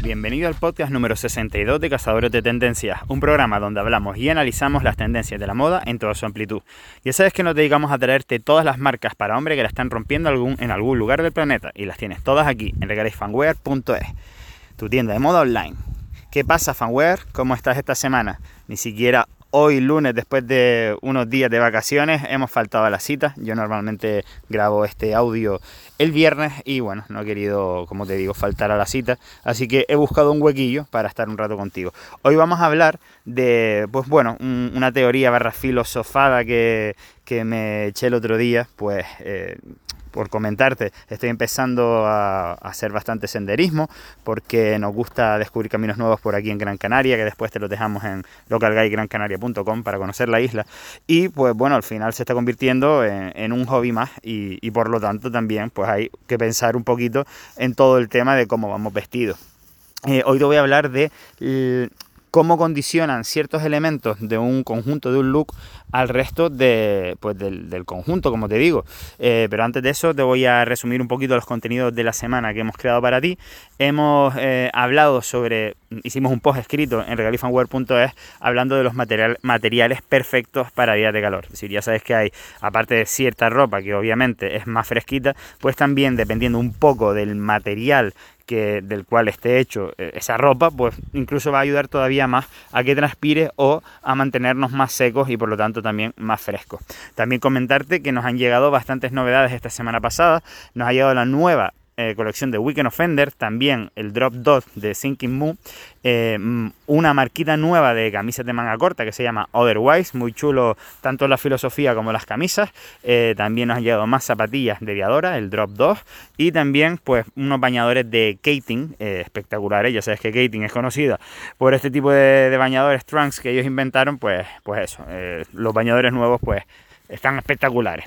Bienvenido al podcast número 62 de Cazadores de Tendencias, un programa donde hablamos y analizamos las tendencias de la moda en toda su amplitud. Ya sabes que nos dedicamos a traerte todas las marcas para hombre que la están rompiendo algún, en algún lugar del planeta y las tienes todas aquí en regalisfanware.es, tu tienda de moda online. ¿Qué pasa Fanware? ¿Cómo estás esta semana? Ni siquiera Hoy lunes, después de unos días de vacaciones, hemos faltado a la cita. Yo normalmente grabo este audio el viernes y bueno, no he querido, como te digo, faltar a la cita. Así que he buscado un huequillo para estar un rato contigo. Hoy vamos a hablar de, pues bueno, una teoría barra filosofada que, que me eché el otro día, pues eh, por comentarte, estoy empezando a, hacer bastante senderismo porque nos gusta descubrir caminos nuevos por aquí en Gran Canaria, que después te los dejamos en localguidegrancanaria.com para conocer la isla. Y pues bueno, al final se está convirtiendo en, un hobby más y, por lo tanto también pues hay que pensar un poquito en todo el tema de cómo vamos vestidos. Eh, hoy te voy a hablar de cómo condicionan ciertos elementos de un conjunto, de un look, al resto de, pues, del, conjunto, como te digo. Eh, pero antes de eso te voy a resumir un poquito los contenidos de la semana que hemos creado para ti. Hemos eh, hablado sobre, hicimos un post escrito en regalifanware.es hablando de los material, materiales perfectos para días de calor. Es decir, ya sabes que hay, aparte de cierta ropa que obviamente es más fresquita, pues también dependiendo un poco del material que, del cual esté hecho eh, esa ropa, pues incluso va a ayudar todavía más a que transpire o a mantenernos más secos y por lo tanto también más frescos. También comentarte que nos han llegado bastantes novedades esta semana pasada, nos ha llegado la nueva eh, colección de Weekend Offender, también el Drop 2 de Sinking Moon, eh, mm, una marquita nueva de camisas de manga corta que se llama Otherwise, muy chulo tanto la filosofía como las camisas, eh, también nos han llegado más zapatillas de Viadora, el Drop 2, y también pues unos bañadores de Kating espectaculares, ya sabes que Kating es conocida por este tipo de, bañadores trunks que ellos inventaron, pues, pues eso, los bañadores nuevos pues están espectaculares.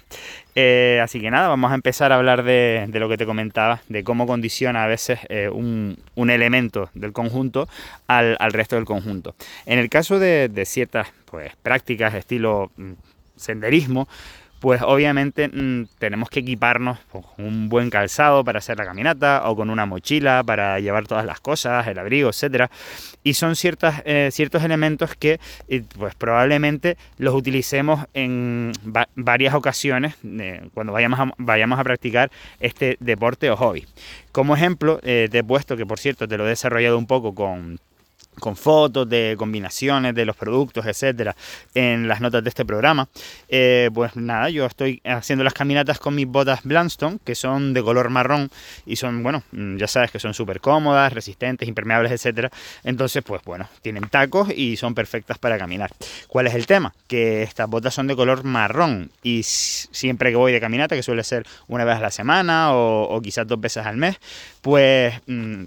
Eh, así que nada, vamos a empezar a hablar de, lo que te comentaba, de cómo condiciona a veces eh, un, elemento del conjunto al, resto del conjunto. En el caso de, de ciertas pues, prácticas, estilo mm, senderismo, pues obviamente mm, tenemos que equiparnos con un buen calzado para hacer la caminata o con una mochila para llevar todas las cosas, el abrigo, etcétera. Y son ciertas, eh, ciertos elementos que eh, pues probablemente los utilicemos en varias ocasiones eh, cuando vayamos vayamos a practicar este deporte o hobby. Como ejemplo, te he puesto que por cierto te lo he desarrollado un poco con con fotos de combinaciones de los productos, etcétera, en las notas de este programa. Eh, pues nada, yo estoy haciendo las caminatas con mis botas Blandstone, que son de color marrón y son, bueno, mm, ya sabes que son súper cómodas, resistentes, impermeables, etcétera. Entonces, pues bueno, tienen tacos y son perfectas para caminar. ¿Cuál es el tema? Que estas botas son de color marrón y siempre que voy de caminata, que suele ser una vez a la semana o, quizás dos veces al mes, pues mm,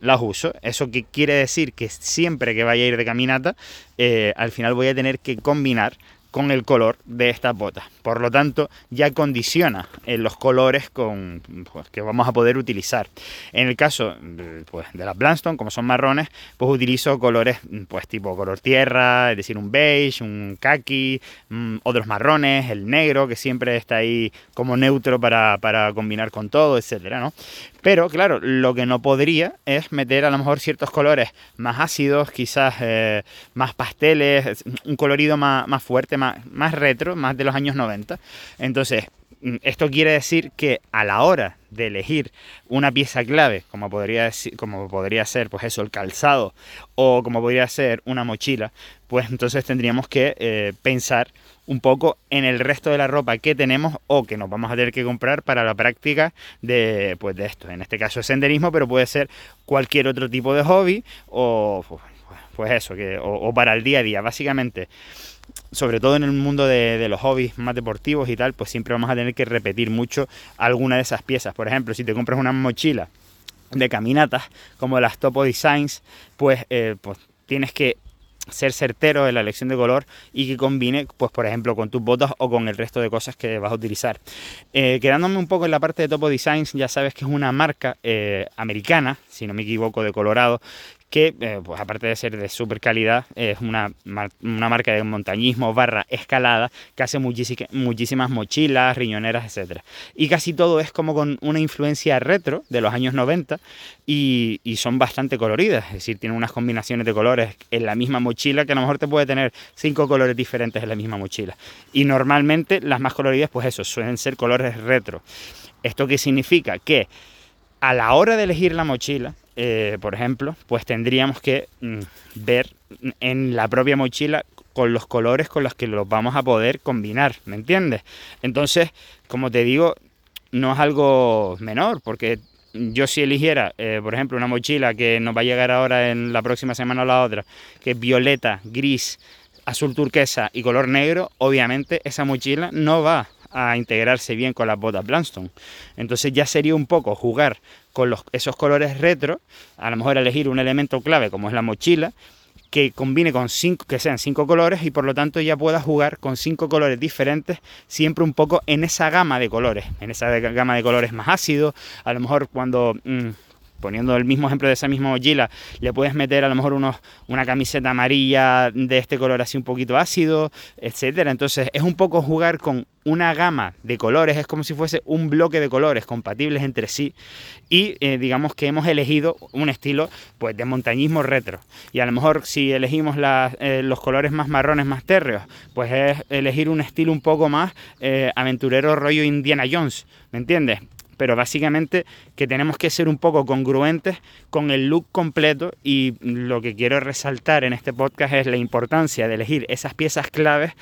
las uso. ¿Eso qué quiere decir? Que siempre que vaya a ir de caminata, eh, al final voy a tener que combinar con el color de estas botas. Por lo tanto, ya condiciona eh, los colores con, pues, que vamos a poder utilizar. En el caso pues, de las Blanstone, como son marrones, pues utilizo colores pues, tipo color tierra, es decir, un beige, un khaki, mm, otros marrones, el negro, que siempre está ahí como neutro para, para combinar con todo, etcétera, ¿no? Pero claro, lo que no podría es meter a lo mejor ciertos colores más ácidos, quizás eh, más pasteles, un colorido más, más fuerte, más, más retro, más de los años 90. Entonces, mm, esto quiere decir que a la hora de elegir una pieza clave, como podría, decir, como podría ser pues eso, el calzado, o como podría ser una mochila, pues entonces tendríamos que eh, pensar un poco en el resto de la ropa que tenemos o que nos vamos a tener que comprar para la práctica de, pues de esto. En este caso es senderismo, pero puede ser cualquier otro tipo de hobby o pues eso, que, o, para el día a día. Básicamente, sobre todo en el mundo de, los hobbies más deportivos y tal, pues siempre vamos a tener que repetir mucho alguna de esas piezas. Por ejemplo, si te compras una mochila de caminatas como las Topo Designs, pues, eh, pues tienes que ser certero en la elección de color y que combine, pues por ejemplo, con tus botas o con el resto de cosas que vas a utilizar. Eh, quedándome un poco en la parte de Topo Designs, ya sabes que es una marca eh, americana, si no me equivoco, de Colorado, que eh, pues aparte de ser de super calidad, es una, una, marca de montañismo barra escalada que hace muchísimas mochilas, riñoneras, etc. Y casi todo es como con una influencia retro de los años 90 y, y son bastante coloridas, es decir, tienen unas combinaciones de colores en la misma mochila que a lo mejor te puede tener cinco colores diferentes en la misma mochila. Y normalmente las más coloridas, pues eso, suelen ser colores retro. ¿Esto qué significa? Que a la hora de elegir la mochila, eh, por ejemplo, pues tendríamos que mm, ver en la propia mochila con los colores con los que los vamos a poder combinar, ¿me entiendes? Entonces, como te digo, no es algo menor, porque yo si eligiera, eh, por ejemplo, una mochila que nos va a llegar ahora en la próxima semana o la otra, que es violeta, gris, azul turquesa y color negro, obviamente esa mochila no va a integrarse bien con las botas Blackstone. Entonces ya sería un poco jugar con los, esos colores retro, a lo mejor elegir un elemento clave como es la mochila, que combine con cinco, que sean cinco colores y por lo tanto ya pueda jugar con cinco colores diferentes, siempre un poco en esa gama de colores, en esa gama de colores más ácidos, a lo mejor cuando mm, poniendo el mismo ejemplo de esa misma mochila, le puedes meter a lo mejor una camiseta amarilla de este color así un poquito ácido, etcétera. Entonces es un poco jugar con una gama de colores, es como si fuese un bloque de colores compatibles entre sí y eh, digamos que hemos elegido un estilo pues de montañismo retro y a lo mejor si elegimos eh, los colores más marrones, más térreos, pues es elegir un estilo un poco más eh, aventurero rollo Indiana Jones, ¿me entiendes? Pero básicamente que tenemos que ser un poco congruentes con el look completo y lo que quiero resaltar en este podcast es la importancia de elegir esas piezas claves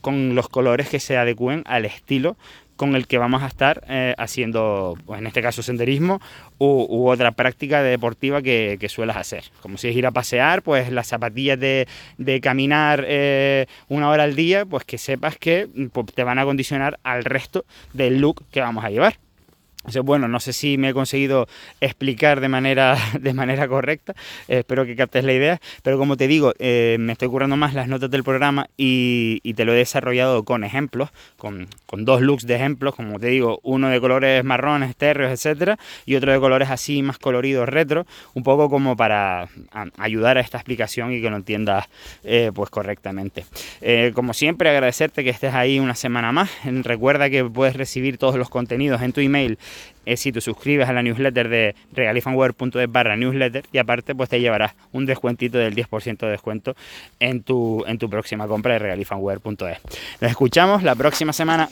con los colores que se adecúen al estilo con el que vamos a estar eh, haciendo, pues en este caso, senderismo u, otra práctica deportiva que, que, suelas hacer. Como si es ir a pasear, pues las zapatillas de, caminar eh, una hora al día, pues que sepas que pues, te van a condicionar al resto del look que vamos a llevar bueno, no sé si me he conseguido explicar de manera, de manera correcta, eh, espero que captes la idea, pero como te digo, eh, me estoy currando más las notas del programa y, te lo he desarrollado con ejemplos, con, dos looks de ejemplos, como te digo, uno de colores marrones, térreos, etcétera, y otro de colores así más coloridos, retro, un poco como para ayudar a esta explicación y que lo entiendas eh, pues correctamente. como siempre, agradecerte que estés ahí una semana más. Recuerda que puedes recibir todos los contenidos en tu email es si te suscribes a la newsletter de regalifanware.es barra newsletter y aparte pues te llevarás un descuentito del 10% de descuento en tu, en tu próxima compra de regalifanware.es. Nos escuchamos la próxima semana.